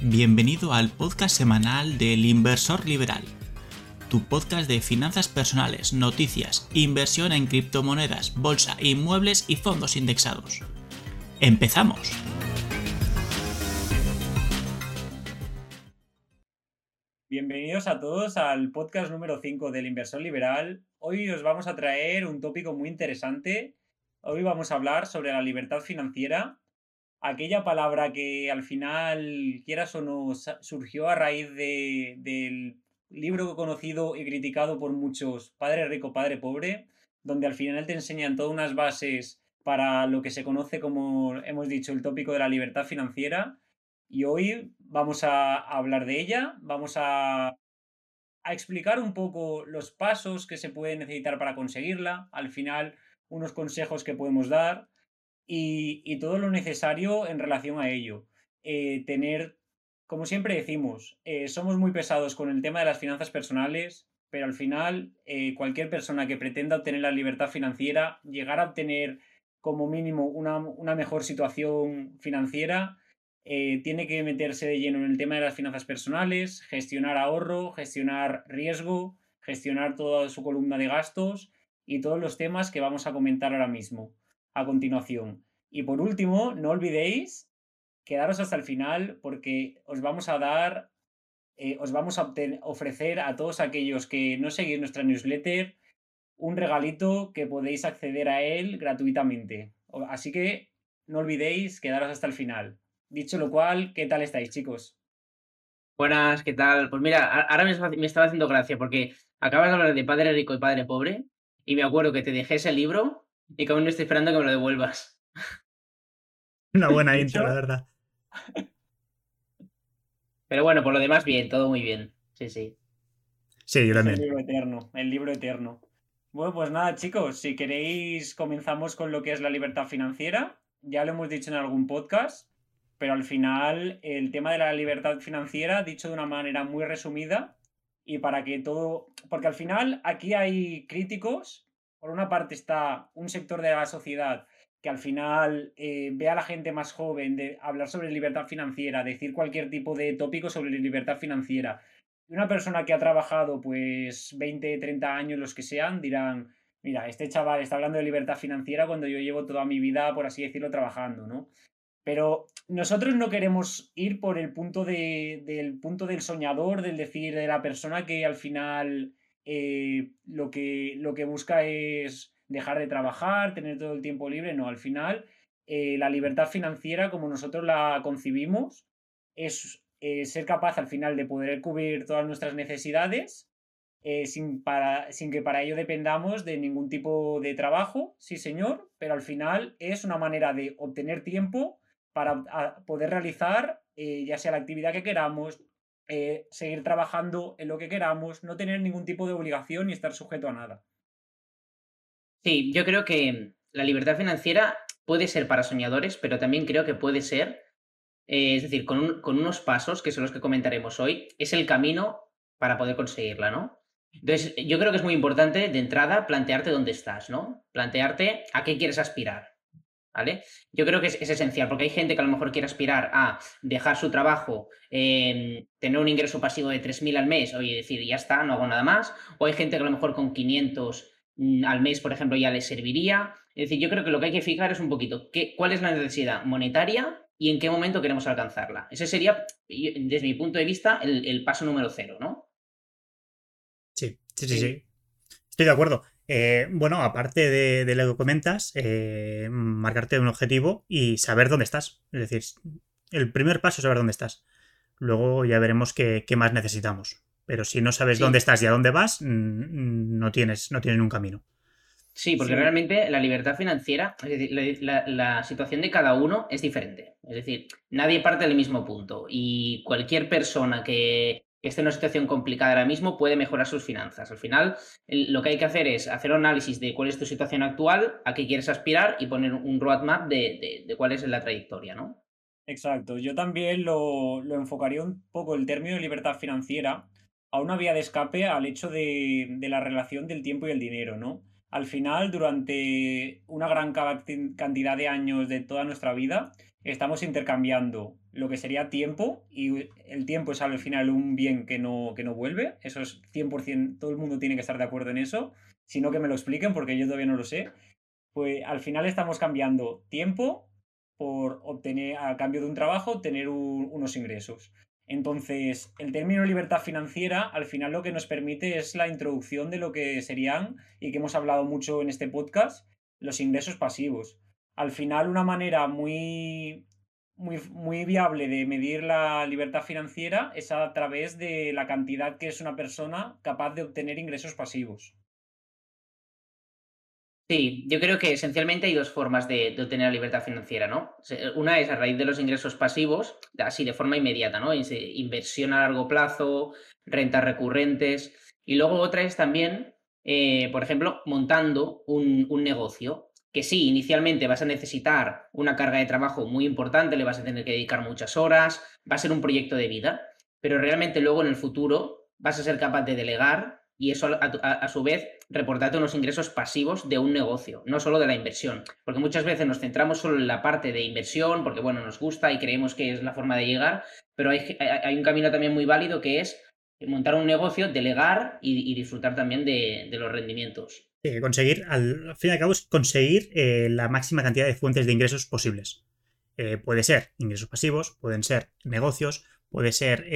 Bienvenido al podcast semanal del Inversor Liberal, tu podcast de finanzas personales, noticias, inversión en criptomonedas, bolsa, inmuebles y fondos indexados. ¡Empezamos! Bienvenidos a todos al podcast número 5 del Inversor Liberal. Hoy os vamos a traer un tópico muy interesante. Hoy vamos a hablar sobre la libertad financiera aquella palabra que al final, quieras o no, surgió a raíz de, del libro conocido y criticado por muchos, Padre Rico, Padre Pobre, donde al final te enseñan todas unas bases para lo que se conoce como, hemos dicho, el tópico de la libertad financiera. Y hoy vamos a hablar de ella, vamos a, a explicar un poco los pasos que se pueden necesitar para conseguirla, al final unos consejos que podemos dar y, todo lo necesario en relación a ello. Eh, tener, como siempre decimos, eh, somos muy pesados con el tema de las finanzas personales, pero al final eh, cualquier persona que pretenda obtener la libertad financiera, llegar a obtener como mínimo una, una mejor situación financiera, tiene que meterse de lleno en el tema de las finanzas personales, gestionar ahorro, gestionar riesgo, gestionar toda su columna de gastos y todos los temas que vamos a comentar ahora mismo a continuación. Y por último, no olvidéis quedaros hasta el final porque os vamos a dar, eh, os vamos a ofrecer a todos aquellos que no seguís nuestra newsletter un regalito que podéis acceder a él gratuitamente. Así que no olvidéis quedaros hasta el final. Dicho lo cual, ¿qué tal estáis, chicos? Buenas, ¿qué tal? Pues mira, ahora me estaba haciendo gracia porque acabas de hablar de padre rico y padre pobre y me acuerdo que te dejé ese libro y que aún estoy esperando que me lo devuelvas. Una buena intro, la verdad. Pero bueno, por lo demás, bien, todo muy bien. Sí, sí. Sí, yo también. El libro eterno, el libro eterno. Bueno, pues nada, chicos, si queréis, comenzamos con lo que es la libertad financiera. Ya lo hemos dicho en algún podcast, pero al final el tema de la libertad financiera, dicho de una manera muy resumida, y para que todo. Porque al final aquí hay críticos por una parte está un sector de la sociedad que al final eh, ve a la gente más joven de hablar sobre libertad financiera, decir cualquier tipo de tópico sobre libertad financiera. Y una persona que ha trabajado pues 20, 30 años, los que sean, dirán, mira, este chaval está hablando de libertad financiera cuando yo llevo toda mi vida, por así decirlo, trabajando, ¿no? Pero nosotros no queremos ir por el punto de, del punto del soñador, del decir de la persona que al final eh, lo, que, lo que busca es dejar de trabajar, tener todo el tiempo libre. No, al final, eh, la libertad financiera, como nosotros la concibimos, es eh, ser capaz al final de poder cubrir todas nuestras necesidades sin, para, sin que para ello dependamos de ningún tipo de trabajo, sí señor, pero al final es una manera de obtener tiempo para poder realizar ya sea la actividad que queramos, eh, seguir trabajando en lo que queramos, no tener ningún tipo de obligación ni estar sujeto a nada. Sí, yo creo que la libertad financiera puede ser para soñadores, pero también creo que puede ser, eh, es decir, con, con, unos pasos, que son los que comentaremos hoy, es el camino para poder conseguirla, ¿no? Entonces, yo creo que es muy importante de entrada plantearte dónde estás, ¿no? Plantearte a qué quieres aspirar. ¿Vale? Yo creo que es, esencial, porque hay gente que a lo mejor quiere aspirar a dejar su trabajo, tener un ingreso pasivo de 3.000 al mes, oye, decir, ya está, no hago nada más, o hay gente que a lo mejor con 500 mm, al mes, por ejemplo, ya le serviría. Es decir, yo creo que lo que hay que fijar es un poquito qué, cuál es la necesidad monetaria y en qué momento queremos alcanzarla. Ese sería, desde mi punto de vista, el, paso número cero, ¿no? sí, sí, sí. sí. Estoy de acuerdo. Eh, bueno, aparte de, lo que comentas, eh, marcarte un objetivo y saber dónde estás. Es decir, el primer paso es saber dónde estás. Luego ya veremos qué, más necesitamos. Pero si no sabes dónde estás y a dónde vas, no tienes, no tienes un camino. Sí, porque realmente la libertad financiera, es decir, la, situación de cada uno es diferente. Es decir, nadie parte del mismo punto. Y cualquier persona que, esté en una situación complicada ahora mismo puede mejorar sus finanzas. Al final, lo que hay que hacer es hacer un análisis de cuál es tu situación actual, a qué quieres aspirar y poner un roadmap de, de, cuál es la trayectoria, ¿no? Exacto. Yo también lo, enfocaría un poco el término de libertad financiera a una vía de escape al hecho de, de, la relación del tiempo y el dinero, ¿no? Al final, durante una gran cantidad de años de toda nuestra vida, estamos intercambiando lo que sería tiempo, y el tiempo es al final un bien que no, que no vuelve, eso es 100%, todo el mundo tiene que estar de acuerdo en eso, sino que me lo expliquen porque yo todavía no lo sé, pues al final estamos cambiando tiempo por obtener, a cambio de un trabajo, tener unos ingresos. Entonces, el término libertad financiera al final lo que nos permite es la introducción de lo que serían, y que hemos hablado mucho en este podcast, los ingresos pasivos. Al final, una manera muy, muy, muy viable de medir la libertad financiera es a través de la cantidad que es una persona capaz de obtener ingresos pasivos. Sí, yo creo que esencialmente hay dos formas de, obtener la libertad financiera, ¿no? Una es a raíz de los ingresos pasivos, así de forma inmediata, ¿no? Inversión a largo plazo, rentas recurrentes. Y luego otra es también, eh, por ejemplo, montando un, un, negocio. Que sí, inicialmente vas a necesitar una carga de trabajo muy importante, le vas a tener que dedicar muchas horas, va a ser un proyecto de vida, pero realmente luego en el futuro vas a ser capaz de delegar y eso a, su vez reportarte unos ingresos pasivos de un negocio, no solo de la inversión. Porque muchas veces nos centramos solo en la parte de inversión, porque bueno, nos gusta y creemos que es la forma de llegar, pero hay, hay un camino también muy válido que es montar un negocio, delegar y, disfrutar también de, los rendimientos. Conseguir, al, fin y al cabo, es conseguir eh, la máxima cantidad de fuentes de ingresos posibles. Eh, puede ser ingresos pasivos, pueden ser negocios, Puede ser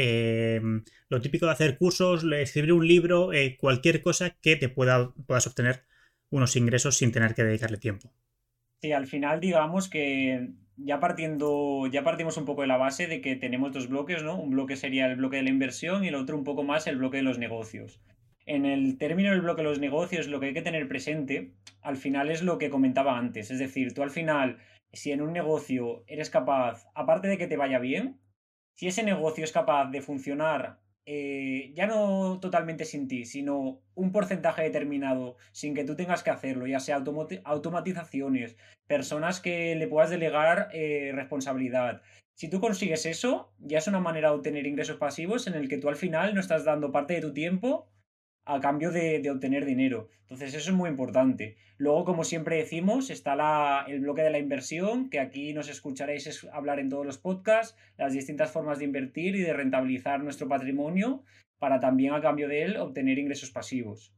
lo típico de hacer cursos, escribir un libro, eh, cualquier cosa que te pueda, puedas obtener unos ingresos sin tener que dedicarle tiempo. Sí, al final digamos que ya partiendo, ya partimos un poco de la base de que tenemos dos bloques, ¿no? Un bloque sería el bloque de la inversión y el otro un poco más el bloque de los negocios. En el término del bloque de los negocios, lo que hay que tener presente, al final es lo que comentaba antes. Es decir, tú al final, si en un negocio eres capaz, aparte de que te vaya bien, si ese negocio es capaz de funcionar eh, ya no totalmente sin ti, sino un porcentaje determinado sin que tú tengas que hacerlo, ya sea automatizaciones, personas que le puedas delegar eh, responsabilidad. Si tú consigues eso, ya es una manera de obtener ingresos pasivos en el que tú al final no estás dando parte de tu tiempo a cambio de, obtener dinero. Entonces eso es muy importante. Luego, como siempre decimos, está la, el bloque de la inversión, que aquí nos escucharéis hablar en todos los podcasts, las distintas formas de invertir y de rentabilizar nuestro patrimonio para también a cambio de él obtener ingresos pasivos.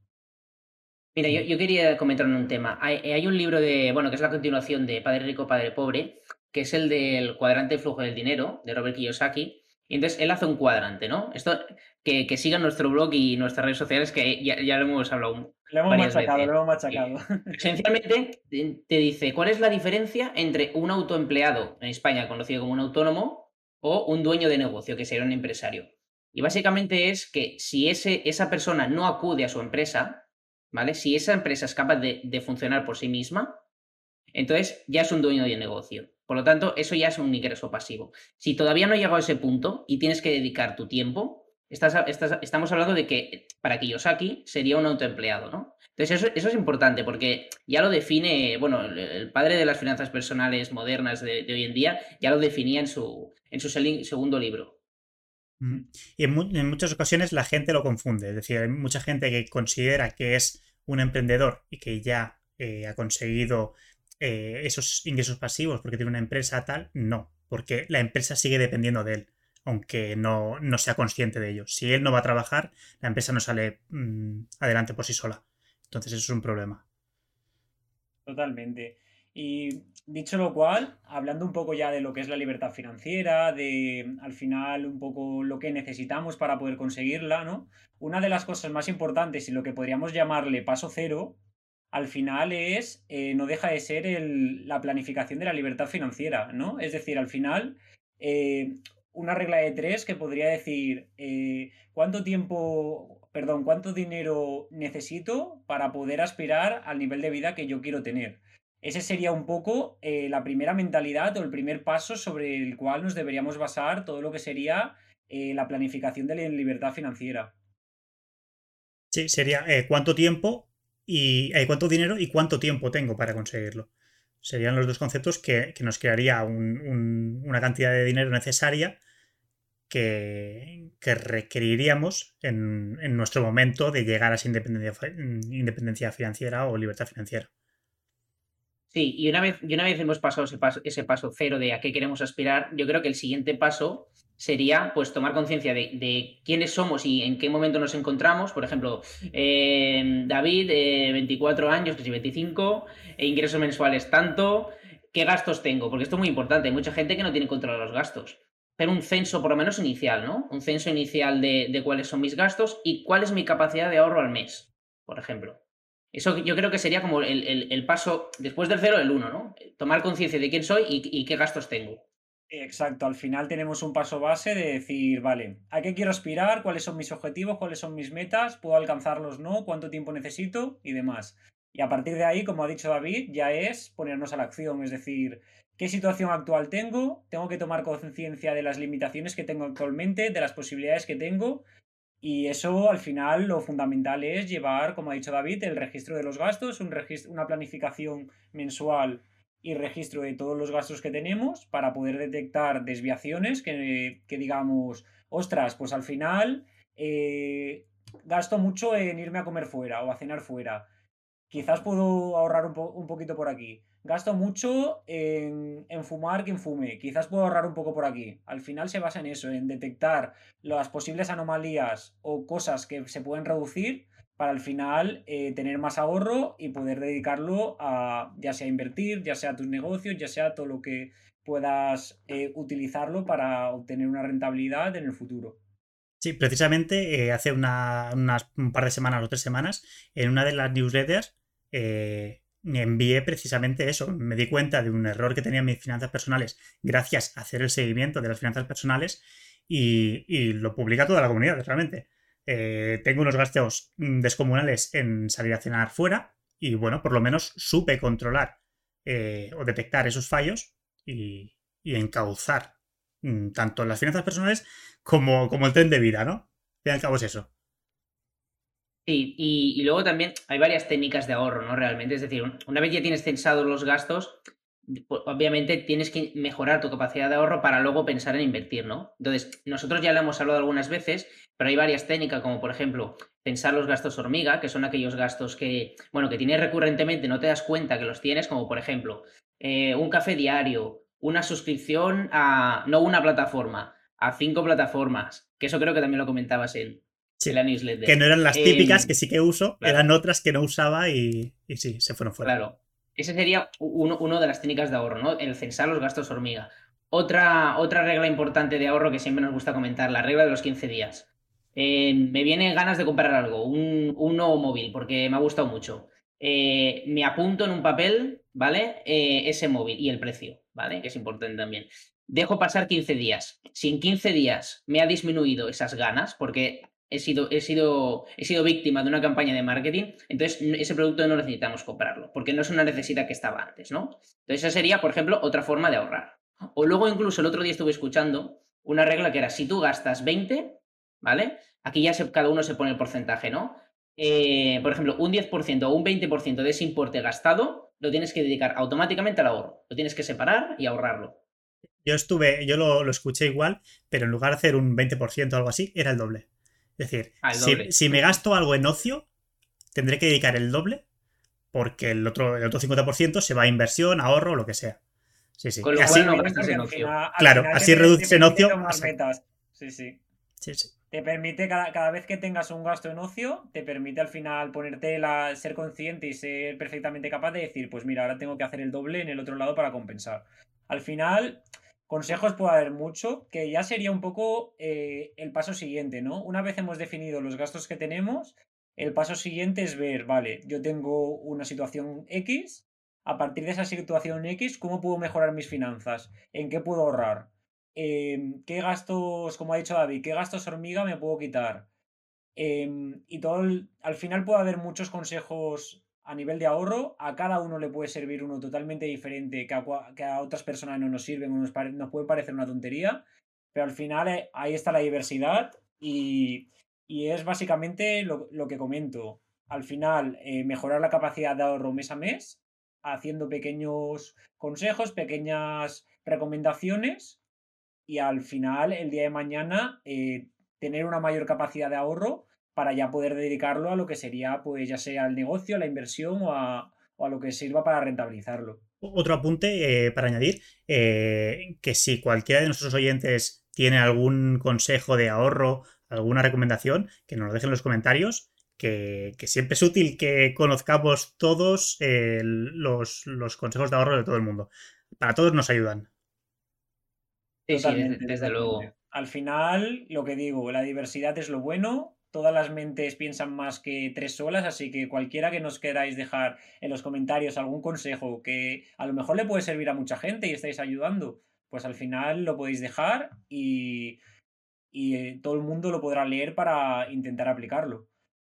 Mira, yo, quería comentar un tema. Hay, hay, un libro de, bueno, que es la continuación de Padre Rico, Padre Pobre, que es el del cuadrante de flujo del dinero, de Robert Kiyosaki, y entonces él hace un cuadrante, ¿no? Esto, que, que sigan nuestro blog y nuestras redes sociales, que ya, ya lo hemos hablado. Lo hemos machacado, lo hemos machacado. Esencialmente te dice cuál es la diferencia entre un autoempleado en España conocido como un autónomo o un dueño de negocio, que sería un empresario. Y básicamente es que si ese, esa persona no acude a su empresa, ¿vale? Si esa empresa es capaz de, de funcionar por sí misma, entonces ya es un dueño de negocio. Por lo tanto, eso ya es un ingreso pasivo. Si todavía no has llegado a ese punto y tienes que dedicar tu tiempo, estamos hablando de que para Kiyosaki sería un autoempleado, ¿no? Entonces, eso, es importante porque ya lo define, bueno, el, padre de las finanzas personales modernas de, hoy en día ya lo definía en su, en su segundo libro. Y en, muchas ocasiones la gente lo confunde, es decir, hay mucha gente que considera que es un emprendedor y que ya eh, ha conseguido eh, esos ingresos pasivos porque tiene una empresa tal, no, porque la empresa sigue dependiendo de él, aunque no, sea consciente de ello. Si él no va a trabajar, la empresa no sale mm, adelante por sí sola. Entonces eso es un problema. Totalmente. Y dicho lo cual, hablando un poco ya de lo que es la libertad financiera, de al final un poco lo que necesitamos para poder conseguirla, ¿no? Una de las cosas más importantes y lo que podríamos llamarle paso cero al final es, eh, no deja de ser la planificación de la libertad financiera, ¿no? Es decir, al final, eh, una regla de tres que podría decir eh, cuánto tiempo, perdón, cuánto dinero necesito para poder aspirar al nivel de vida que yo quiero tener. Ese sería un poco la primera mentalidad o el primer paso sobre el cual nos deberíamos basar todo lo que sería la planificación de la libertad financiera. Sí, sería cuánto tiempo y hay cuánto dinero y cuánto tiempo tengo para conseguirlo. Serían los dos conceptos que, nos crearía una cantidad de dinero necesaria que, requeriríamos en, nuestro momento de llegar a esa independencia, independencia financiera o libertad financiera. Sí, y una vez, y una vez hemos pasado ese paso, ese paso cero de a qué queremos aspirar, yo creo que el siguiente paso sería pues tomar conciencia de, quiénes somos y en qué momento nos encontramos. Por ejemplo, eh, David, 24 años, casi 25, e ingresos mensuales tanto, ¿qué gastos tengo? Porque esto es muy importante, hay mucha gente que no tiene control de los gastos. Hacer un censo por lo menos inicial, ¿no? Un censo inicial de, cuáles son mis gastos y cuál es mi capacidad de ahorro al mes, por ejemplo. Eso yo creo que sería como el, paso después del cero, el uno, ¿no? Tomar conciencia de quién soy y qué gastos tengo. Exacto, al final tenemos un paso base de decir, vale, ¿a qué quiero aspirar? ¿Cuáles son mis objetivos? ¿Cuáles son mis metas? ¿Puedo alcanzarlos? ¿No? ¿Cuánto tiempo necesito? Y demás. Y a partir de ahí, como ha dicho David, ya es ponernos a la acción, es decir, ¿qué situación actual tengo? Tengo que tomar conciencia de las limitaciones que tengo actualmente, de las posibilidades que tengo. Y eso al final lo fundamental es llevar, como ha dicho David, el registro de los gastos, una planificación mensual y registro de todos los gastos que tenemos para poder detectar desviaciones que, digamos, ostras, pues al final eh, gasto mucho en irme a comer fuera o a cenar fuera. Quizás puedo ahorrar un, poquito por aquí. Gasto mucho en, en, fumar quien fume. Quizás puedo ahorrar un poco por aquí. Al final se basa en eso, en detectar las posibles anomalías o cosas que se pueden reducir para al final eh, tener más ahorro y poder dedicarlo a ya sea invertir, ya sea tus negocios, ya sea todo lo que puedas eh, utilizarlo para obtener una rentabilidad en el futuro. Sí, precisamente eh, hace una, unas, un par de semanas o tres semanas, en una de las newsletters, envié precisamente eso. Me di cuenta de un error que tenía en mis finanzas personales gracias a hacer el seguimiento de las finanzas personales y, y lo publica toda la comunidad, realmente. Eh, tengo unos gastos mm, descomunales en salir a cenar fuera y bueno, por lo menos supe controlar eh, o detectar esos fallos y, encauzar mm, tanto las finanzas personales como, como el tren de vida, ¿no? Y al cabo es eso. Sí, y, luego también hay varias técnicas de ahorro, ¿no? Realmente, es decir, una vez ya tienes censados los gastos, obviamente tienes que mejorar tu capacidad de ahorro para luego pensar en invertir, ¿no? Entonces, nosotros ya lo hemos hablado algunas veces, pero hay varias técnicas, como por ejemplo, pensar los gastos hormiga, que son aquellos gastos que, bueno, que tienes recurrentemente, no te das cuenta que los tienes, como por ejemplo, eh, un café diario, una suscripción a, no una plataforma, a cinco plataformas, que eso creo que también lo comentabas en, la newsletter. Que no eran las típicas em, que sí que uso, eran otras que no usaba y, y sí, se fueron fuera. Claro. Ese sería uno, de las técnicas de ahorro, ¿no? El censar los gastos hormiga. Otra, otra regla importante de ahorro que siempre nos gusta comentar, la regla de los 15 días. Eh, me vienen ganas de comprar algo, un, nuevo móvil, porque me ha gustado mucho. Eh, me apunto en un papel, ¿vale? Eh, ese móvil y el precio, ¿vale? Que es importante también. Dejo pasar 15 días. Si en 15 días me ha disminuido esas ganas, porque he sido, he, sido, he sido víctima de una campaña de marketing, entonces ese producto no necesitamos comprarlo, porque no es una necesidad que estaba antes, ¿no? Entonces esa sería, por ejemplo, otra forma de ahorrar. O luego incluso el otro día estuve escuchando una regla que era, si tú gastas 20, ¿vale? Aquí ya cada uno se pone el porcentaje, ¿no? Eh, por ejemplo, un 10% o un 20% de ese importe gastado lo tienes que dedicar automáticamente al ahorro. Lo tienes que separar y ahorrarlo. Yo estuve, yo lo, lo escuché igual, pero en lugar de hacer un 20% o algo así, era el doble. Es decir, si, me gasto algo en ocio, tendré que dedicar el doble porque el otro, el otro 50% se va a inversión, ahorro o lo que sea. Sí, sí. Con lo así, cual no gastas en ocio. claro, así reduces en ocio. Sí, sí. Sí, sí. Te permite, cada, cada, vez que tengas un gasto en ocio, te permite al final ponerte la, ser consciente y ser perfectamente capaz de decir, pues mira, ahora tengo que hacer el doble en el otro lado para compensar. Al final, Consejos puede haber mucho, que ya sería un poco eh, el paso siguiente, ¿no? Una vez hemos definido los gastos que tenemos, el paso siguiente es ver, vale, yo tengo una situación X, a partir de esa situación X, ¿cómo puedo mejorar mis finanzas? ¿En qué puedo ahorrar? Em, ¿Qué gastos, como ha dicho David, qué gastos hormiga me puedo quitar? Em, y todo, al final puede haber muchos consejos a nivel de ahorro, a cada uno le puede servir uno totalmente diferente que a, otras personas no nos sirven o nos, puede parecer una tontería, pero al final eh, ahí está la diversidad y, es básicamente lo, que comento. Al final, eh, mejorar la capacidad de ahorro mes a mes, haciendo pequeños consejos, pequeñas recomendaciones y al final, el día de mañana, eh, tener una mayor capacidad de ahorro para ya poder dedicarlo a lo que sería, pues ya sea el negocio, la inversión o a, lo que sirva para rentabilizarlo. Otro apunte eh, para añadir, eh, que si cualquiera de nuestros oyentes tiene algún consejo de ahorro, alguna recomendación, que nos lo dejen en los comentarios, que, siempre es útil que conozcamos todos los, los consejos de ahorro de todo el mundo. Para todos nos ayudan. Sí, sí, desde, luego. Al final, lo que digo, la diversidad es lo bueno. Todas las mentes piensan más que tres solas, así que cualquiera que nos queráis dejar en los comentarios algún consejo que a lo mejor le puede servir a mucha gente y estáis ayudando, pues al final lo podéis dejar y, eh, todo el mundo lo podrá leer para intentar aplicarlo.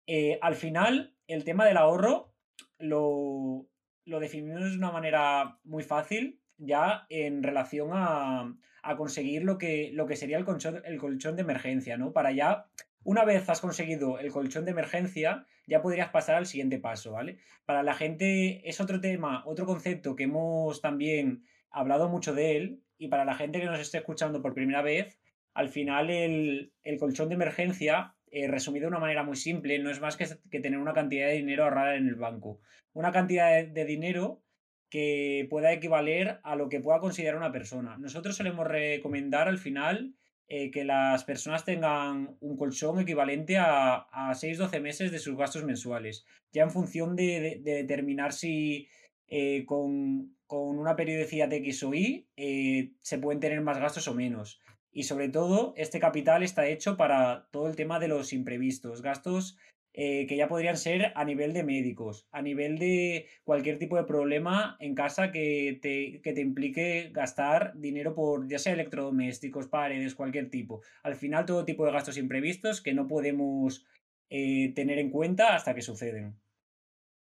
Eh, al final, el tema del ahorro lo, lo definimos de una manera muy fácil ya en relación a, conseguir lo que, lo que sería el colchón, el colchón de emergencia, ¿no? Para ya, una vez has conseguido el colchón de emergencia, ya podrías pasar al siguiente paso, ¿vale? Para la gente es otro tema, otro concepto que hemos también hablado mucho de él y para la gente que nos esté escuchando por primera vez, al final el, colchón de emergencia, eh, resumido de una manera muy simple, no es más que, que, tener una cantidad de dinero ahorrada en el banco. Una cantidad de dinero que pueda equivaler a lo que pueda considerar una persona. Nosotros solemos recomendar al final eh, que las personas tengan un colchón equivalente a, a 6-12 meses de sus gastos mensuales, ya en función de, determinar si eh, con, una periodicidad de X o Y eh, se pueden tener más gastos o menos. Y sobre todo, este capital está hecho para todo el tema de los imprevistos, gastos eh, que ya podrían ser a nivel de médicos, a nivel de cualquier tipo de problema en casa que te, te implique gastar dinero por ya sea electrodomésticos, paredes, cualquier tipo. Al final todo tipo de gastos imprevistos que no podemos eh, tener en cuenta hasta que suceden.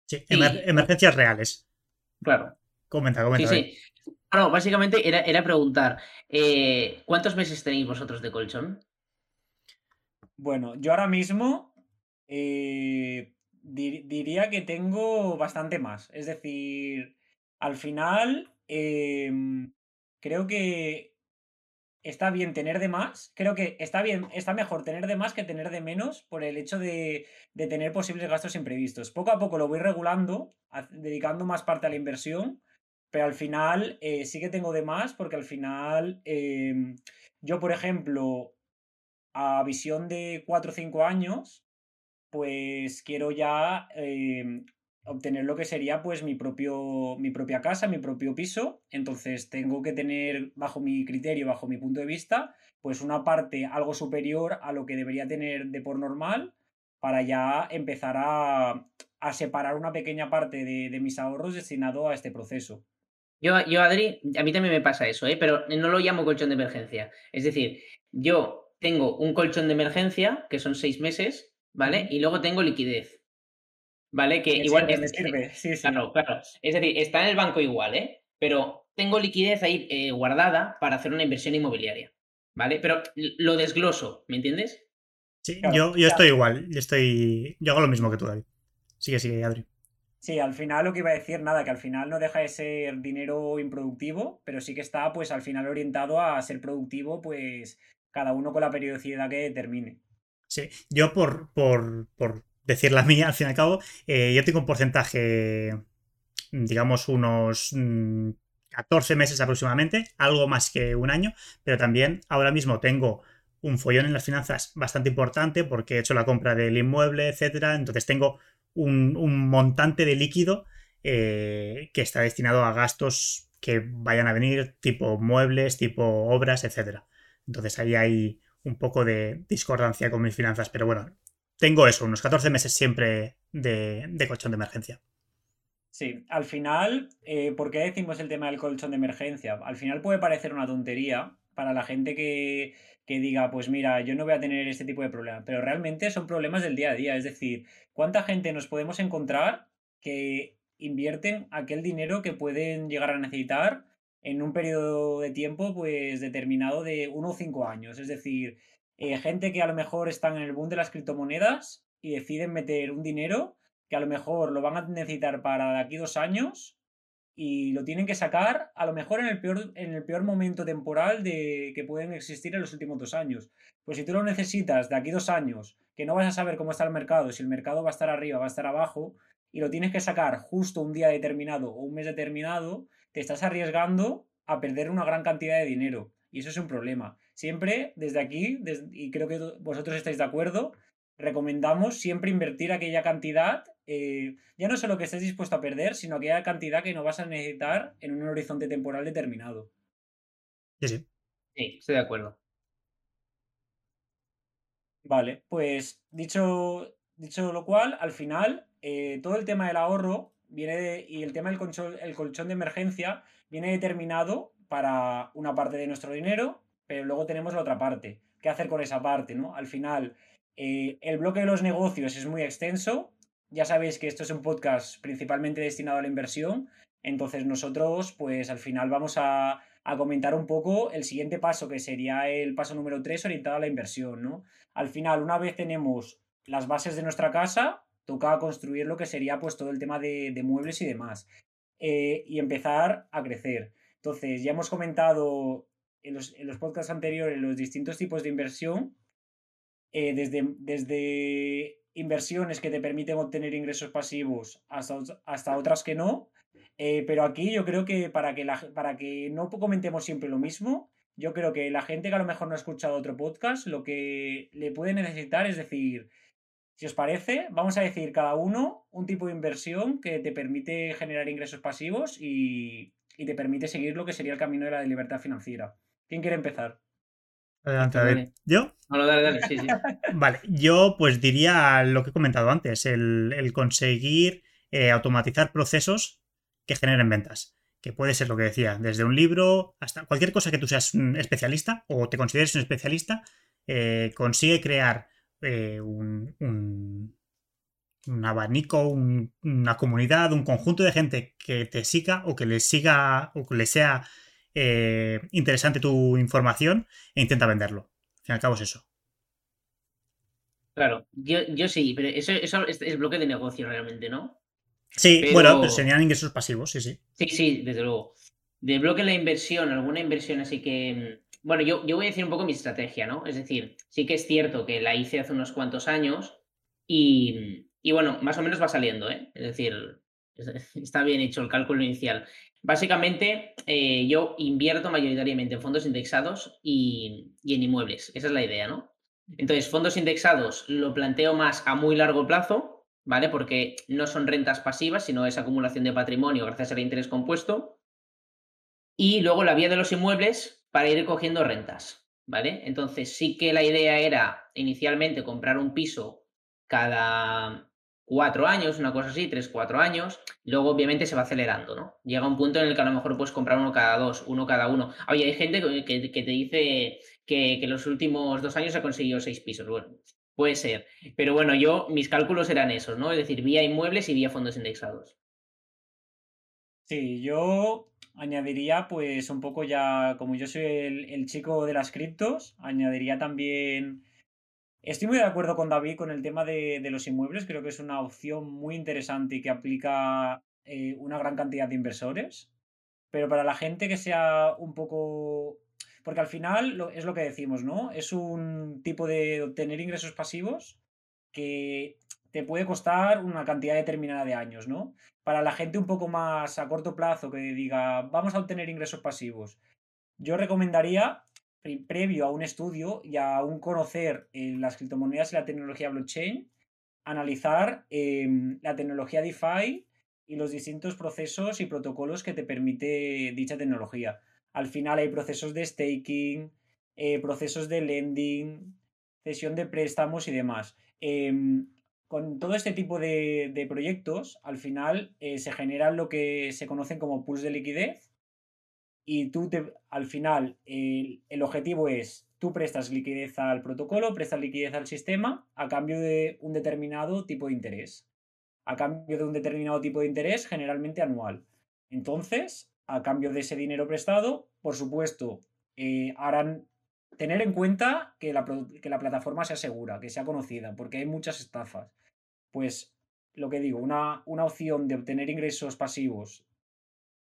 Sí, emergencias reales. Claro. Comenta, comenta. Sí, sí. básicamente era, era preguntar, eh, ¿cuántos meses tenéis vosotros de colchón? Bueno, yo ahora mismo eh, diría que tengo bastante más. Es decir, al final em, creo que está bien tener de más. Creo que está bien, está mejor tener de más que tener de menos por el hecho de, tener posibles gastos imprevistos. Poco a poco lo voy regulando, dedicando más parte a la inversión, pero al final eh, sí que tengo de más porque al final em, yo, por ejemplo, a visión de 4 o 5 años, pues quiero ya em, obtener lo que sería pues mi, propio, mi propia casa, mi propio piso. Entonces tengo que tener bajo mi criterio, bajo mi punto de vista, pues una parte algo superior a lo que debería tener de por normal para ya empezar a, separar una pequeña parte de, mis ahorros destinado a este proceso. Yo, yo, Adri, a mí también me pasa eso, ¿eh? pero no lo llamo colchón de emergencia. Es decir, yo tengo un colchón de emergencia, que son seis meses, ¿vale? Y luego tengo liquidez, ¿vale? Que igual... sirve, sí, sí. Claro, claro. Es decir, está en el banco igual, ¿eh? Pero tengo liquidez ahí eh, guardada para hacer una inversión inmobiliaria, ¿vale? Pero lo desgloso, ¿me entiendes? Sí, yo, yo estoy igual, yo estoy... Yo hago lo mismo que tú, David. Sigue, sigue, Adri. Sí, al final lo que iba a decir, nada, que al final no deja de ser dinero improductivo, pero sí que está, pues, al final orientado a ser productivo, pues, cada uno con la periodicidad que determine. Sí, yo por, por, decir la mía, al fin y al cabo, eh, yo tengo un porcentaje, digamos, unos 14 mm, meses aproximadamente, algo más que un año, pero también ahora mismo tengo un follón en las finanzas bastante importante porque he hecho la compra del inmueble, etcétera, entonces tengo un, montante de líquido eh, que está destinado a gastos que vayan a venir, tipo muebles, tipo obras, etcétera. Entonces ahí hay un poco de discordancia con mis finanzas, pero bueno, tengo eso, unos 14 meses siempre de, colchón de emergencia. Sí, al final, eh, ¿por qué decimos el tema del colchón de emergencia? Al final puede parecer una tontería para la gente que, que diga, pues mira, yo no voy a tener este tipo de problemas, pero realmente son problemas del día a día, es decir, ¿cuánta gente nos podemos encontrar que invierten aquel dinero que pueden llegar a necesitar en un periodo de tiempo pues determinado de uno o cinco años. Es decir, eh, gente que a lo mejor están en el boom de las criptomonedas y deciden meter un dinero que a lo mejor lo van a necesitar para de aquí dos años y lo tienen que sacar a lo mejor en el peor, en el peor momento temporal de, que pueden existir en los últimos dos años. Pues si tú lo necesitas de aquí dos años, que no vas a saber cómo está el mercado, si el mercado va a estar arriba, va a estar abajo, y lo tienes que sacar justo un día determinado o un mes determinado, te estás arriesgando a perder una gran cantidad de dinero. Y eso es un problema. Siempre desde aquí, y creo que vosotros estáis de acuerdo, recomendamos siempre invertir aquella cantidad, eh, ya no solo que estés dispuesto a perder, sino aquella cantidad que no vas a necesitar en un horizonte temporal determinado. Sí, sí. Sí, estoy de acuerdo. Vale, pues dicho, dicho lo cual, al final, eh, todo el tema del ahorro viene y el tema del colchón, de emergencia viene determinado para una parte de nuestro dinero, pero luego tenemos la otra parte. ¿Qué hacer con esa parte? ¿no? Al final, eh, el bloque de los negocios es muy extenso. Ya sabéis que esto es un podcast principalmente destinado a la inversión. Entonces nosotros, pues al final vamos a, comentar un poco el siguiente paso, que sería el paso número 3 orientado a la inversión, ¿no? Al final, una vez tenemos las bases de nuestra casa, toca construir lo que sería pues todo el tema de, muebles y demás. Eh, y empezar a crecer. Entonces, ya hemos comentado en los, en los podcasts anteriores los distintos tipos de inversión eh, desde, desde inversiones que te permiten obtener ingresos pasivos hasta, hasta otras que no. Eh, pero aquí yo creo que para que, la, para que no comentemos siempre lo mismo, yo creo que la gente que a lo mejor no ha escuchado otro podcast, lo que le puede necesitar es decir, si os parece, vamos a decir cada uno un tipo de inversión que te permite generar ingresos pasivos y, y te permite seguir lo que sería el camino de la libertad financiera. ¿Quién quiere empezar? Adelante, a ver. ¿Yo? dale, dale, sí, sí. Vale, yo pues diría lo que he comentado antes, el, conseguir eh, automatizar procesos que generen ventas. Que puede ser lo que decía, desde un libro hasta cualquier cosa que tú seas un especialista o te consideres un especialista, eh, consigue crear eh, un, un, abanico, una comunidad, un conjunto de gente que te siga o que le siga o que le sea eh, interesante tu información e intenta venderlo. Al fin y al cabo es eso. Claro, yo, sí, pero eso, es, bloque de negocio realmente, ¿no? Sí, bueno, pero serían ingresos pasivos, sí, sí. Sí, sí, desde luego. De bloque la inversión, alguna inversión así que... Bueno, yo, yo voy a decir un poco mi estrategia, ¿no? Es decir, sí que es cierto que la hice hace unos cuantos años y, y bueno, más o menos va saliendo, ¿eh? Es decir, está bien hecho el cálculo inicial. Básicamente, eh, yo invierto mayoritariamente en fondos indexados y, en inmuebles. Esa es la idea, ¿no? Entonces, fondos indexados lo planteo más a muy largo plazo, ¿vale? Porque no son rentas pasivas, sino es acumulación de patrimonio gracias al interés compuesto. Y luego la vía de los inmuebles para ir cogiendo rentas, ¿vale? Entonces, sí que la idea era inicialmente comprar un piso cada cuatro años, una cosa así, tres, cuatro años. Luego, obviamente, se va acelerando, ¿no? Llega un punto en el que a lo mejor puedes comprar uno cada dos, uno cada uno. Oye, hay gente que, te dice que, en los últimos dos años ha conseguido seis pisos. Bueno, puede ser. Pero bueno, yo, mis cálculos eran esos, ¿no? Es decir, vía inmuebles y vía fondos indexados. Sí, yo añadiría, pues, un poco ya, como yo soy el, el chico de las criptos, añadiría también Estoy muy de acuerdo con David con el tema de, los inmuebles. Creo que es una opción muy interesante y que aplica eh, una gran cantidad de inversores. Pero para la gente que sea un poco. Porque al final es lo que decimos, ¿no? Es un tipo de obtener ingresos pasivos que te puede costar una cantidad determinada de años, ¿no? Para la gente un poco más a corto plazo que diga, vamos a obtener ingresos pasivos, yo recomendaría previo a un estudio y a un conocer eh, las criptomonedas y la tecnología blockchain, analizar em, la tecnología DeFi y los distintos procesos y protocolos que te permite dicha tecnología. Al final hay procesos de staking, eh, procesos de lending, cesión de préstamos y demás. Con todo este tipo de, proyectos, al final eh, se generan lo que se conocen como pools de liquidez, y tú al final el, objetivo es tú prestas liquidez al protocolo, prestas liquidez al sistema a cambio de un determinado tipo de interés. A cambio de un determinado tipo de interés, generalmente anual. Entonces, a cambio de ese dinero prestado, por supuesto, eh, harán tener en cuenta que la, que la plataforma sea segura, que sea conocida, porque hay muchas estafas. Pues lo que digo, una, una opción de obtener ingresos pasivos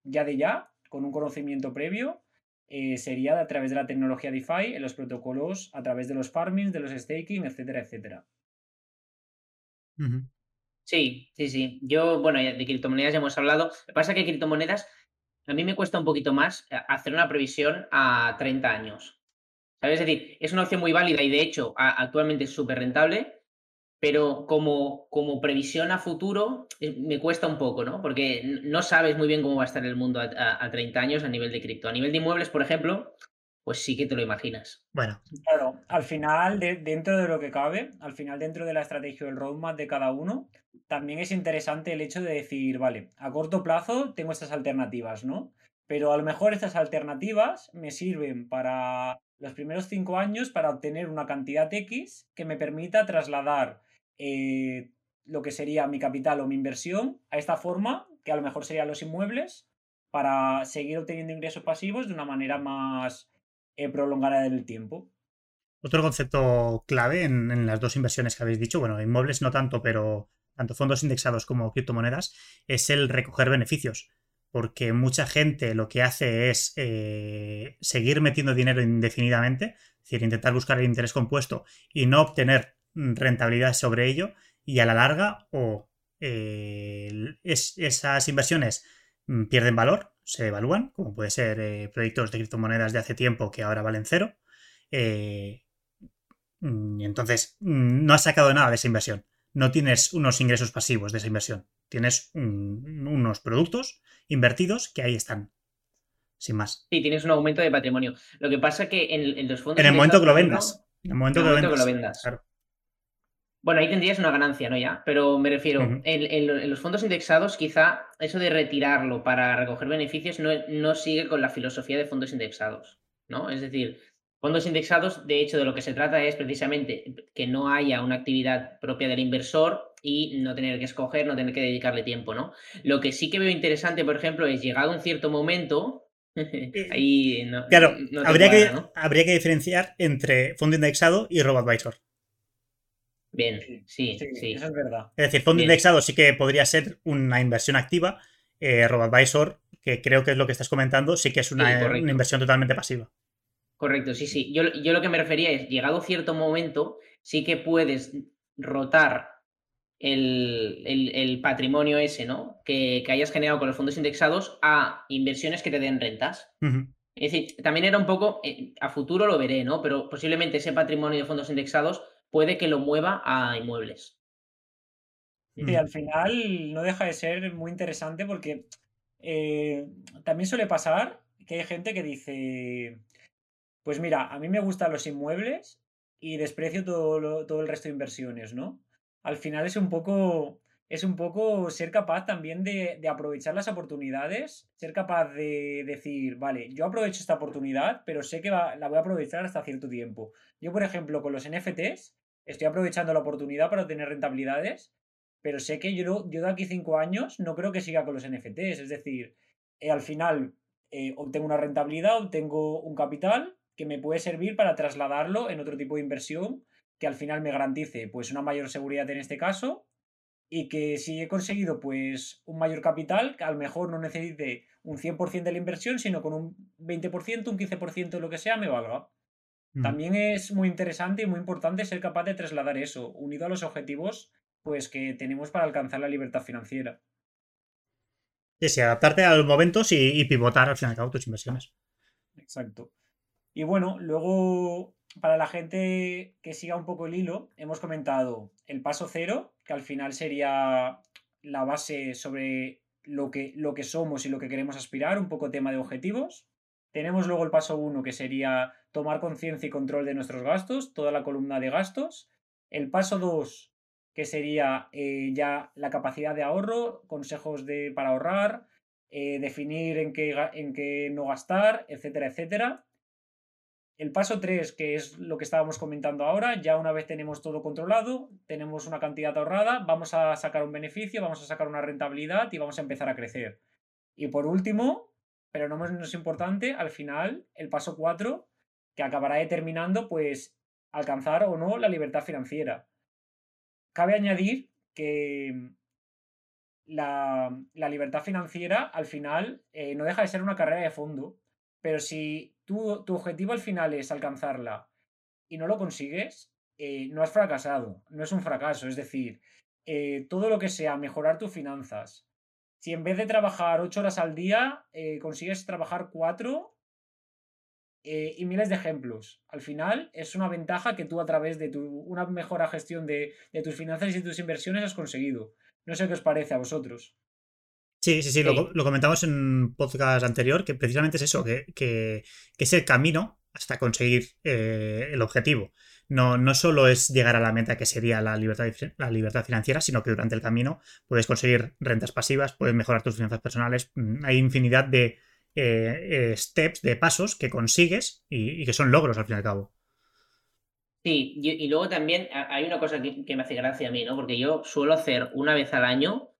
ya de ya, con un conocimiento previo, eh, sería a través de la tecnología DeFi, en los protocolos, a través de los farmings, de los staking, etcétera, etcétera. Sí, sí, sí. Yo, bueno, de criptomonedas ya hemos hablado. Lo que pasa es que criptomonedas, a mí me cuesta un poquito más eh, hacer una previsión a 30 años. ¿Sabes? Es decir, es una opción muy válida y de hecho actualmente es súper rentable, pero como, como previsión a futuro eh, me cuesta un poco, ¿no? Porque no sabes muy bien cómo va a estar el mundo a, 30 años a nivel de cripto. A nivel de inmuebles, por ejemplo, pues sí que te lo imaginas. Bueno. Claro, al final, dentro de lo que cabe, al final dentro de la estrategia del roadmap de cada uno, también es interesante el hecho de decir, vale, a corto plazo tengo estas alternativas, ¿no? Pero a lo mejor estas alternativas me sirven para los primeros cinco años para obtener una cantidad X que me permita trasladar eh, lo que sería mi capital o mi inversión a esta forma, que a lo mejor serían los inmuebles, para seguir obteniendo ingresos pasivos de una manera más eh, prolongada del tiempo. Otro concepto clave en, las dos inversiones que habéis dicho, bueno, inmuebles no tanto, pero tanto fondos indexados como criptomonedas, es el recoger beneficios. Porque mucha gente lo que hace es eh, seguir metiendo dinero indefinidamente, es decir, intentar buscar el interés compuesto y no obtener rentabilidad sobre ello y a la larga o eh, esas inversiones mm, pierden valor, se evalúan, como puede ser eh, proyectos de criptomonedas de hace tiempo que ahora valen cero. Eh, mm, entonces mm, no has sacado nada de esa inversión. No tienes unos ingresos pasivos de esa inversión. Tienes unos productos invertidos que ahí están. Sin más. Sí, tienes un aumento de patrimonio. Lo que pasa que en, los fondos. En el momento que lo vendas. En el momento, que, lo vendas. Bueno, ahí tendrías una ganancia, ¿no? Ya, pero me refiero, en, los fondos indexados, quizá eso de retirarlo para recoger beneficios no, no, sigue con la filosofía de fondos indexados, ¿no? Es decir, fondos indexados, de hecho, de lo que se trata es precisamente que no haya una actividad propia del inversor y no tener que escoger, no tener que dedicarle tiempo, ¿no? Lo que sí que veo interesante, por ejemplo, es llegado a un cierto momento, ahí no, Claro, habría, que, habría que diferenciar entre fondo indexado y RoboAdvisor. Bien, sí, sí, Eso es verdad. Es decir, fondo indexado sí que podría ser una inversión activa. Eh, RoboAdvisor, que creo que es lo que estás comentando, sí que es una, inversión totalmente pasiva. Correcto, sí, sí. Yo, yo, lo que me refería es, llegado cierto momento, sí que puedes rotar el, patrimonio ese, ¿no? Que, hayas generado con los fondos indexados a inversiones que te den rentas. Es decir, también era un poco, eh, a futuro lo veré, ¿no? Pero posiblemente ese patrimonio de fondos indexados puede que lo mueva a inmuebles. Sí, al final no deja de ser muy interesante porque eh, también suele pasar que hay gente que dice, pues mira, a mí me gustan los inmuebles y desprecio todo, todo el resto de inversiones, ¿no? Al final es un poco, es un poco ser capaz también de, de, aprovechar las oportunidades, ser capaz de decir, vale, yo aprovecho esta oportunidad, pero sé que la voy a aprovechar hasta cierto tiempo. Yo, por ejemplo, con los NFTs, estoy aprovechando la oportunidad para obtener rentabilidades, pero sé que yo, yo de aquí cinco años no creo que siga con los NFTs. Es decir, eh, al final eh, obtengo una rentabilidad, obtengo un capital que me puede servir para trasladarlo en otro tipo de inversión que al final me garantice pues una mayor seguridad en este caso y que si he conseguido pues un mayor capital, que a lo mejor no necesite un 100% de la inversión, sino con un 20%, un 15% de lo que sea, me valga. También es muy interesante y muy importante ser capaz de trasladar eso, unido a los objetivos pues, que tenemos para alcanzar la libertad financiera. Sí, sí, adaptarte a los momentos y, pivotar al fin y al cabo tus inversiones. Exacto. Y bueno, luego, para la gente que siga un poco el hilo, hemos comentado el paso cero, que al final sería la base sobre lo que, lo que somos y lo que queremos aspirar, un poco tema de objetivos. Tenemos luego el paso 1, que sería tomar conciencia y control de nuestros gastos, toda la columna de gastos. El paso 2, que sería eh, ya la capacidad de ahorro, consejos de, para ahorrar, eh, definir en qué, en qué no gastar, etcétera, etcétera. El paso 3, que es lo que estábamos comentando ahora, ya una vez tenemos todo controlado, tenemos una cantidad ahorrada, vamos a sacar un beneficio, vamos a sacar una rentabilidad y vamos a empezar a crecer. Y por último, pero no menos importante, al final, el paso 4, que acabará determinando, pues, alcanzar o no la libertad financiera. Cabe añadir que la, libertad financiera al final eh, no deja de ser una carrera de fondo, pero si tu, tu objetivo al final es alcanzarla y no lo consigues, eh, no has fracasado, no es un fracaso, es decir, eh, todo lo que sea mejorar tus finanzas, si en vez de trabajar ocho horas al día, consigues trabajar cuatro y miles de ejemplos. Al final es una ventaja que tú a través de tu, una mejora gestión de, de, tus finanzas y tus inversiones has conseguido. No sé qué os parece a vosotros. Sí, sí, sí, Lo, comentamos en un podcast anterior, que precisamente es eso, que, que, es el camino hasta conseguir eh, el objetivo. No, no solo es llegar a la meta que sería la libertad, la libertad financiera, sino que durante el camino puedes conseguir rentas pasivas, puedes mejorar tus finanzas personales. Mm, hay infinidad de eh, eh, steps, de pasos que consigues y, que son logros al fin y al cabo. Sí, y, luego también hay una cosa que, me hace gracia a mí, ¿no? Porque yo suelo hacer una vez al año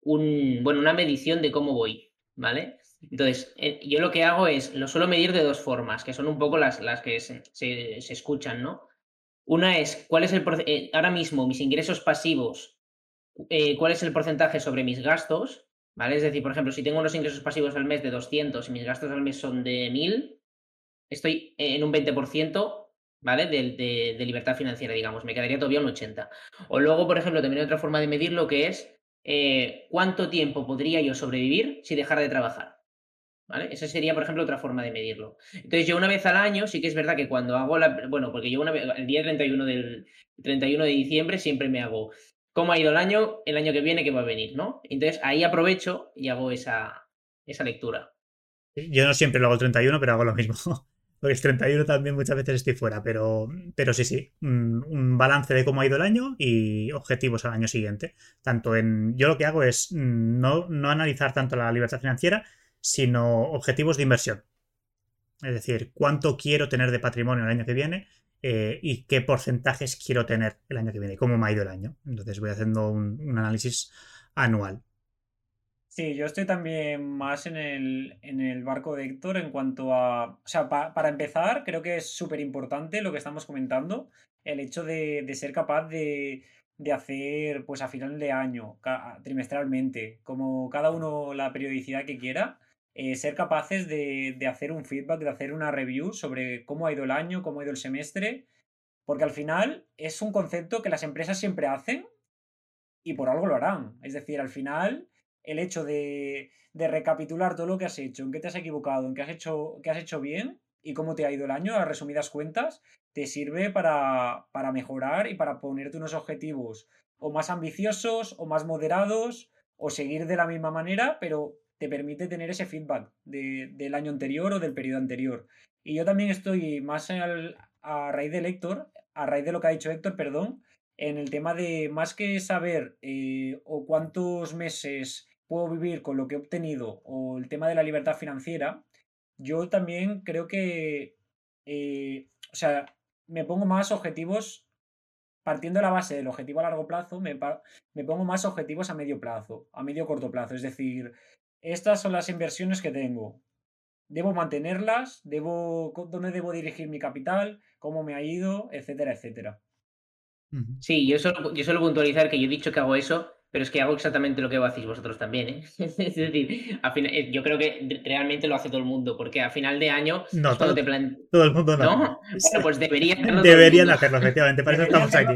un, bueno, una medición de cómo voy, ¿vale? Entonces, eh, yo lo que hago es, lo suelo medir de dos formas, que son un poco las, las que se, escuchan, ¿no? Una es, ¿cuál es el eh, ahora mismo mis ingresos pasivos? ¿Cuál es el porcentaje sobre mis gastos? ¿Vale? Es decir, por ejemplo, si tengo unos ingresos pasivos al mes de 200 y mis gastos al mes son de 1000, estoy en un 20% ¿vale? De, libertad financiera, digamos. Me quedaría todavía un 80. O luego, por ejemplo, también hay otra forma de medirlo que es eh, cuánto tiempo podría yo sobrevivir si dejara de trabajar. ¿Vale? Esa sería, por ejemplo, otra forma de medirlo. Entonces, yo una vez al año, sí que es verdad que cuando hago la. Bueno, porque yo una vez, el día 31, del, 31 de diciembre siempre me hago cómo ha ido el año, el año que viene que va a venir, ¿no? Entonces ahí aprovecho y hago esa, esa lectura. Yo no siempre lo hago el 31, pero hago lo mismo. Porque el 31 también muchas veces estoy fuera, pero, pero sí, sí. Un, balance de cómo ha ido el año y objetivos al año siguiente. Tanto en. Yo lo que hago es no, no analizar tanto la libertad financiera, sino objetivos de inversión. Es decir, cuánto quiero tener de patrimonio el año que viene eh, y qué porcentajes quiero tener el año que viene, cómo me ha ido el año. Entonces voy haciendo un análisis anual. Sí, yo estoy también más en el, en el barco de Héctor en cuanto a... O sea, para empezar, creo que es súper importante lo que estamos comentando, el hecho de, ser capaz de, hacer, pues a final de año, trimestralmente, como cada uno la periodicidad que quiera, eh, ser capaces de, de hacer un feedback, de hacer una review sobre cómo ha ido el año, cómo ha ido el semestre, porque al final es un concepto que las empresas siempre hacen y por algo lo harán. Es decir, al final el hecho de, recapitular todo lo que has hecho, en qué te has equivocado, en qué has hecho, qué has hecho bien y cómo te ha ido el año, a resumidas cuentas, te sirve para, para mejorar y para ponerte unos objetivos o más ambiciosos o más moderados o seguir de la misma manera, pero te permite tener ese feedback del año anterior o del periodo anterior. Y yo también estoy más a raíz del Héctor, a raíz de lo que ha dicho Héctor, perdón, en el tema de más que saber eh, o cuántos meses puedo vivir con lo que he obtenido o el tema de la libertad financiera, yo también creo que, eh, o sea, me pongo más objetivos, partiendo de la base del objetivo a largo plazo, me, me pongo más objetivos a medio plazo, a medio corto plazo. Es decir, estas son las inversiones que tengo. Debo mantenerlas, debo, dónde debo dirigir mi capital, cómo me ha ido, etcétera, etcétera. Sí, yo solo, yo suelo puntualizar que yo he dicho que hago eso, pero es que hago exactamente lo que hacéis vosotros también, ¿eh? es decir, eh, yo creo que realmente lo hace todo el mundo, porque a final de año no, todo, todo el mundo no. Bueno, pues deberían hacerlo. Deberían hacerlo, efectivamente, para eso estamos aquí.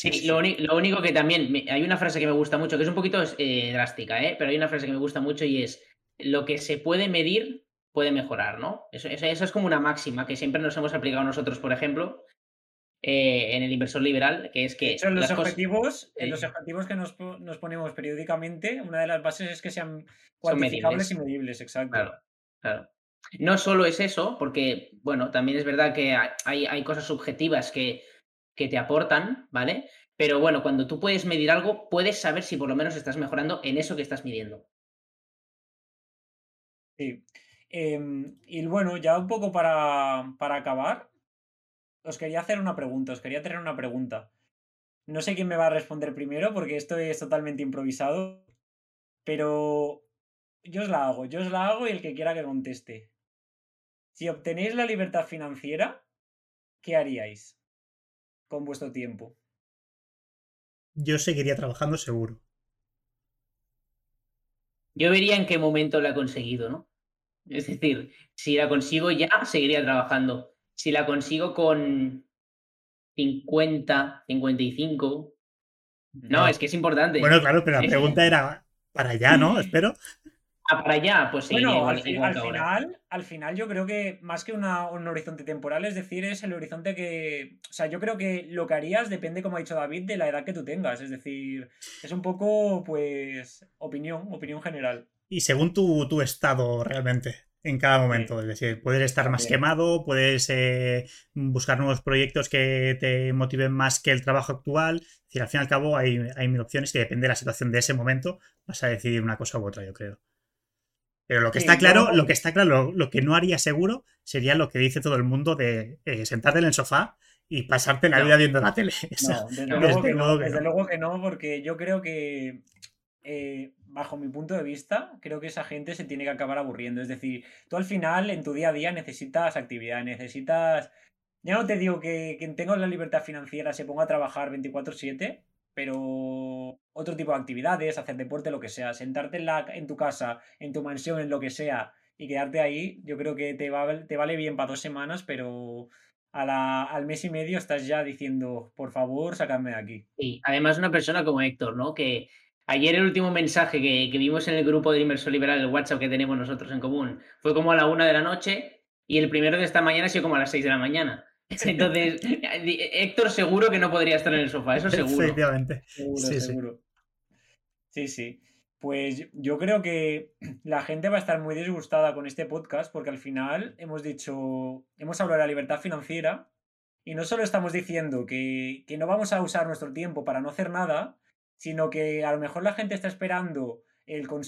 Sí, sí. lo, lo, único que también, hay una frase que me gusta mucho, que es un poquito eh, drástica, ¿eh? pero hay una frase que me gusta mucho y es, lo que se puede medir puede mejorar, ¿no? Eso, eso, eso es como una máxima que siempre nos hemos aplicado nosotros, por ejemplo, eh, en el inversor liberal, que es que... Son los, objetivos, en los objetivos que nos, ponemos periódicamente, una de las bases es que sean cuantificables y medibles, exacto. Claro, claro. No solo es eso, porque, bueno, también es verdad que hay, hay cosas subjetivas que, que te aportan, ¿vale? Pero bueno, cuando tú puedes medir algo, puedes saber si por lo menos estás mejorando en eso que estás midiendo. Sí. Em, y bueno, ya un poco para, para acabar, os quería hacer una pregunta, os quería tener una pregunta. No sé quién me va a responder primero porque esto es totalmente improvisado, pero yo os la hago, yo os la hago y el que quiera que conteste. Si obtenéis la libertad financiera, ¿qué haríais con vuestro tiempo? Yo seguiría trabajando seguro. Yo vería en qué momento la he conseguido, ¿no? Es decir, si la consigo ya, seguiría trabajando. Si la consigo con 50, 55. No, es que es importante. Bueno, claro, pero la pregunta era para allá, ¿no? Espero. Ah, para allá, pues sí. Bueno, al, final, al final yo creo que más que un horizonte temporal, es decir, es el horizonte que... O sea, yo creo que lo que harías depende, como ha dicho David, de la edad que tú tengas. Es decir, es un poco, pues, opinión, opinión general. Y según tu, tu estado realmente en cada momento. Es decir, puedes estar más quemado, puedes eh, buscar nuevos proyectos que te motiven más que el trabajo actual. Es decir, al fin y al cabo hay, hay mil opciones que depende de la situación de ese momento, vas a decidir una cosa u otra, yo creo. Pero lo que está claro, lo que está claro, lo, que no haría seguro sería lo que dice todo el mundo de eh, sentarte en el sofá y pasarte la vida viendo la tele. no, desde, luego, que no, desde luego que no, porque yo creo que eh, bajo mi punto de vista, creo que esa gente se tiene que acabar aburriendo. Es decir, tú al final en tu día a día necesitas actividad, necesitas... Ya no te digo que quien tenga la libertad financiera se ponga a trabajar 24/7, pero otro tipo de actividades, hacer deporte, lo que sea, sentarte en, la, en tu casa, en tu mansión, en lo que sea, y quedarte ahí, yo creo que te, va, te vale bien para dos semanas, pero a al mes y medio estás ya diciendo, por favor, sacadme de aquí. Y además una persona como Héctor, ¿no? Que ayer el último mensaje que, que vimos en el grupo de Inversor Liberal, el WhatsApp que tenemos nosotros en común, fue como a la una de la noche, y el primero de esta mañana ha sido como a las seis de la mañana. Entonces, Héctor seguro que no podría estar en el sofá, eso seguro. Efectivamente. Seguro, sí, seguro. Sí. sí, Pues yo creo que la gente va a estar muy disgustada con este podcast porque al final hemos dicho, hemos hablado de la libertad financiera y no solo estamos diciendo que, que no vamos a usar nuestro tiempo para no hacer nada, sino que a lo mejor la gente está esperando el con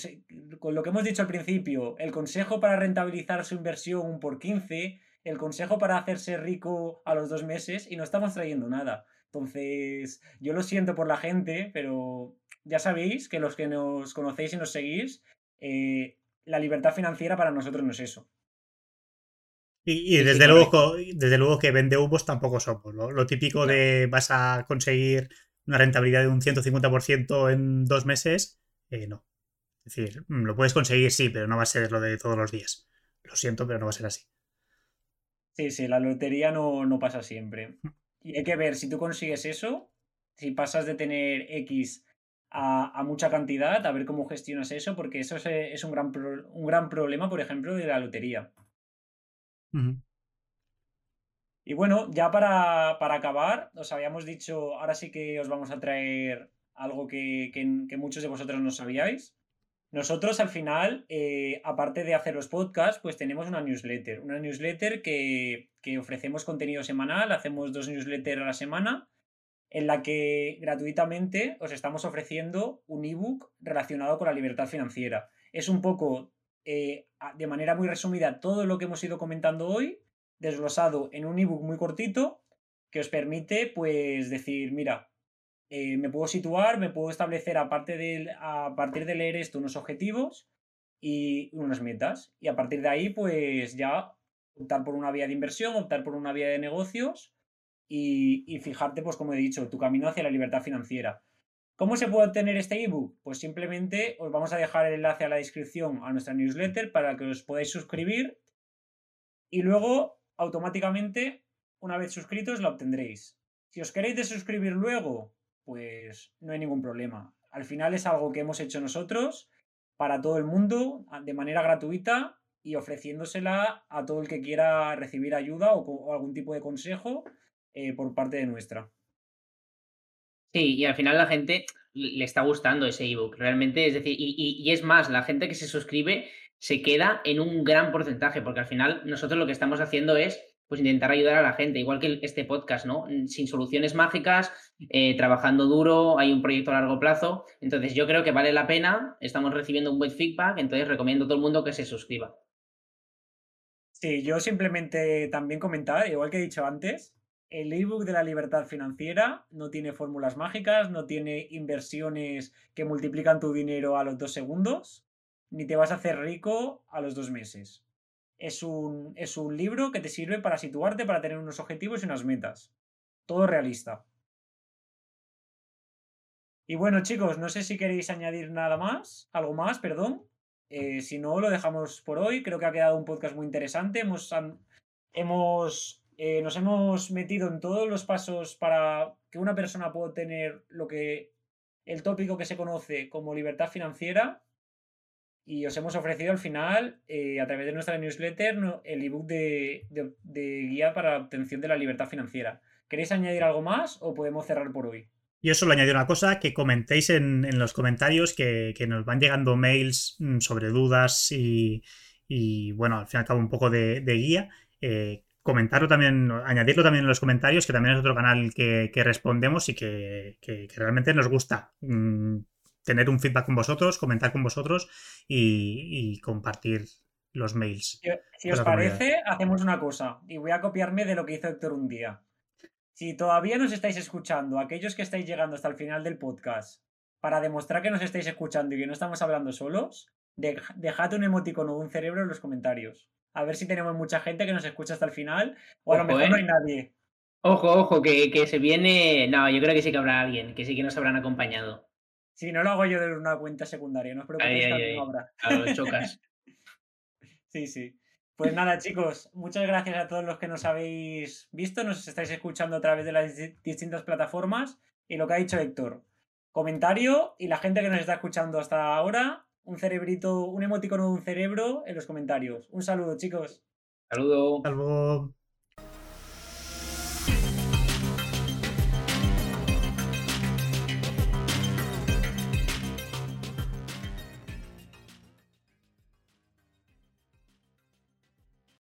lo que hemos dicho al principio, el consejo para rentabilizar su inversión por 15 el consejo para hacerse rico a los dos meses y no estamos trayendo nada. Entonces, yo lo siento por la gente, pero ya sabéis que los que nos conocéis y nos seguís, eh, la libertad financiera para nosotros no es eso. Y, desde, luego, desde luego que vende humos tampoco somos. Lo, típico de vas a conseguir una rentabilidad de un 150% en dos meses, eh, no. Es decir, lo puedes conseguir, sí, pero no va a ser lo de todos los días. Lo siento, pero no va a ser así. Sí, sí, la lotería no, no pasa siempre. Y hay que ver si tú consigues eso, si pasas de tener X a, mucha cantidad, a ver cómo gestionas eso, porque eso es, un, gran un gran problema, por ejemplo, de la lotería. Y bueno, ya para, para, acabar, os habíamos dicho, ahora sí que os vamos a traer algo que, que, que muchos de vosotros no sabíais. Nosotros al final, eh, aparte de hacer los podcasts, pues tenemos una newsletter. Una newsletter que, ofrecemos contenido semanal, hacemos dos newsletters a la semana, en la que gratuitamente os estamos ofreciendo un ebook relacionado con la libertad financiera. Es un poco, eh, de manera muy resumida, todo lo que hemos ido comentando hoy, desglosado en un ebook muy cortito, que os permite, pues, decir, mira, eh, me puedo situar, me puedo establecer a, de, a partir de leer esto unos objetivos y unas metas. Y a partir de ahí, pues ya optar por una vía de inversión, optar por una vía de negocios y, y fijarte, pues como he dicho, tu camino hacia la libertad financiera. ¿Cómo se puede obtener este ebook? Pues simplemente os vamos a dejar el enlace a la descripción a nuestra newsletter para que os podáis suscribir y luego automáticamente, una vez suscritos, la obtendréis. Si os queréis desuscribir luego, pues no hay ningún problema. Al final es algo que hemos hecho nosotros para todo el mundo de manera gratuita y ofreciéndosela a todo el que quiera recibir ayuda o, algún tipo de consejo eh, por parte de nuestra. Sí, y al final la gente le está gustando ese ebook, realmente, es decir, y, es más, la gente que se suscribe se queda en un gran porcentaje, porque al final nosotros lo que estamos haciendo es pues intentar ayudar a la gente, igual que este podcast, ¿no? Mm, sin soluciones mágicas, eh, trabajando duro, hay un proyecto a largo plazo. Entonces yo creo que vale la pena, estamos recibiendo un buen feedback, entonces recomiendo a todo el mundo que se suscriba. Sí, yo simplemente también comentar, igual que he dicho antes, el ebook de la libertad financiera no tiene fórmulas mágicas, no tiene inversiones que multiplican tu dinero a los dos segundos, ni te vas a hacer rico a los dos meses es un, es un libro que te sirve para situarte, para tener unos objetivos y unas metas. Todo realista. Y bueno, chicos, no sé si queréis añadir nada más, algo más, perdón. Eh, si no, lo dejamos por hoy. Creo que ha quedado un podcast muy interesante. Hemos, hemos, eh, nos hemos metido en todos los pasos para que una persona pueda tener lo que el tópico que se conoce como libertad financiera. Y os hemos ofrecido al final, eh, a través de nuestra newsletter, el ebook de, de guía para la obtención de la libertad financiera. ¿Queréis añadir algo más o podemos cerrar por hoy? Yo solo añadir una cosa, que comentéis en, los comentarios que, nos van llegando mails mm, sobre dudas y, bueno, al fin y al cabo un poco de, guía. Eh, comentarlo también, añadirlo también en los comentarios, que también es otro canal que, respondemos y que, realmente nos gusta mm, tener un feedback con vosotros, comentar con vosotros y, compartir los mails. si os parece, hacemos una cosa y voy a copiarme de lo que hizo Héctor un día. Si todavía nos estáis escuchando, aquellos que estáis llegando hasta el final del podcast, para demostrar que nos estáis escuchando y que no estamos hablando solos, dejad un emoticono de un cerebro en los comentarios. A ver si tenemos mucha gente que nos escucha hasta el final, o a lo mejor no hay ¿eh? nadie. Ojo, ojo, que, se viene. No, yo creo que sí que habrá alguien, que sí que nos habrán acompañado. Si no lo hago yo de una cuenta secundaria, no os preocupéis que no habrá. A los chocas. sí, sí. Pues nada, chicos, muchas gracias a todos los que nos habéis visto, nos estáis escuchando a través de las distintas plataformas. Y lo que ha dicho Héctor, comentario y la gente que nos está escuchando hasta ahora, un cerebrito, un emoticono de un cerebro en los comentarios. Un saludo, chicos. Saludo. Saludo.